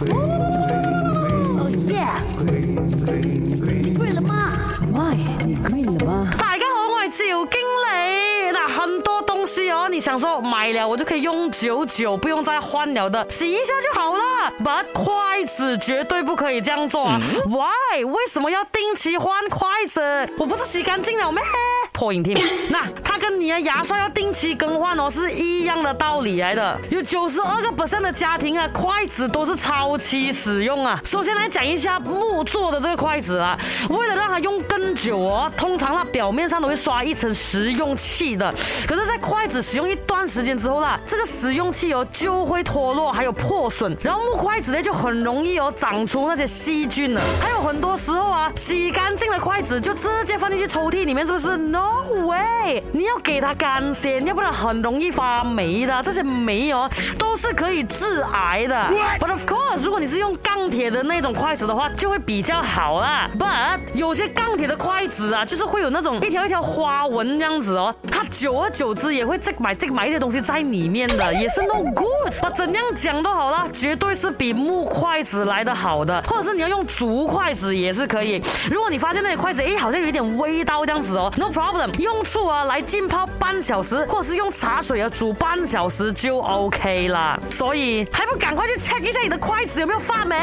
哦耶！你了吗你了吗？大家好，我是酒经理。那很多东西哦，你想说买了我就可以用久久，不用再换了的，洗一下就好了。But 筷子绝对不可以这样做。啊、Why 为什么要定期换筷子？我不是洗干净了没？破影听。那它跟你的牙刷要定期更换哦是一样的道理来的。有九十二个 percent 的家庭啊，筷子都是超期使用啊。首先来讲一下木做的这个筷子啊，为了让它用更久哦，通常那表面上都会刷一层食用器的。可是，在筷子使用一段时间之后啦，这个食用器哦就会脱落，还有破损，然后木筷子呢就很容易哦长出那些细菌了。还有很多时候啊，洗干净的筷子就直接放进去抽屉里面，是不是？n o No 你要给它干鲜，要不然很容易发霉的。这些霉哦，都是可以致癌的。But of course，如果你是用钢铁的那种筷子的话，就会比较好啦。But 有些钢铁的筷子啊，就是会有那种一条一条花纹这样子哦，它久而久之也会再买再买一些东西在里面的，也是 no good。把怎样讲都好啦，绝对是比木筷子来的好的。或者是你要用竹筷子也是可以。如果你发现那些筷子哎好像有点微刀这样子哦，no problem。用醋啊来浸泡半小时，或是用茶水啊煮半小时就 OK 啦。所以还不赶快去 check 一下你的筷子有没有发霉？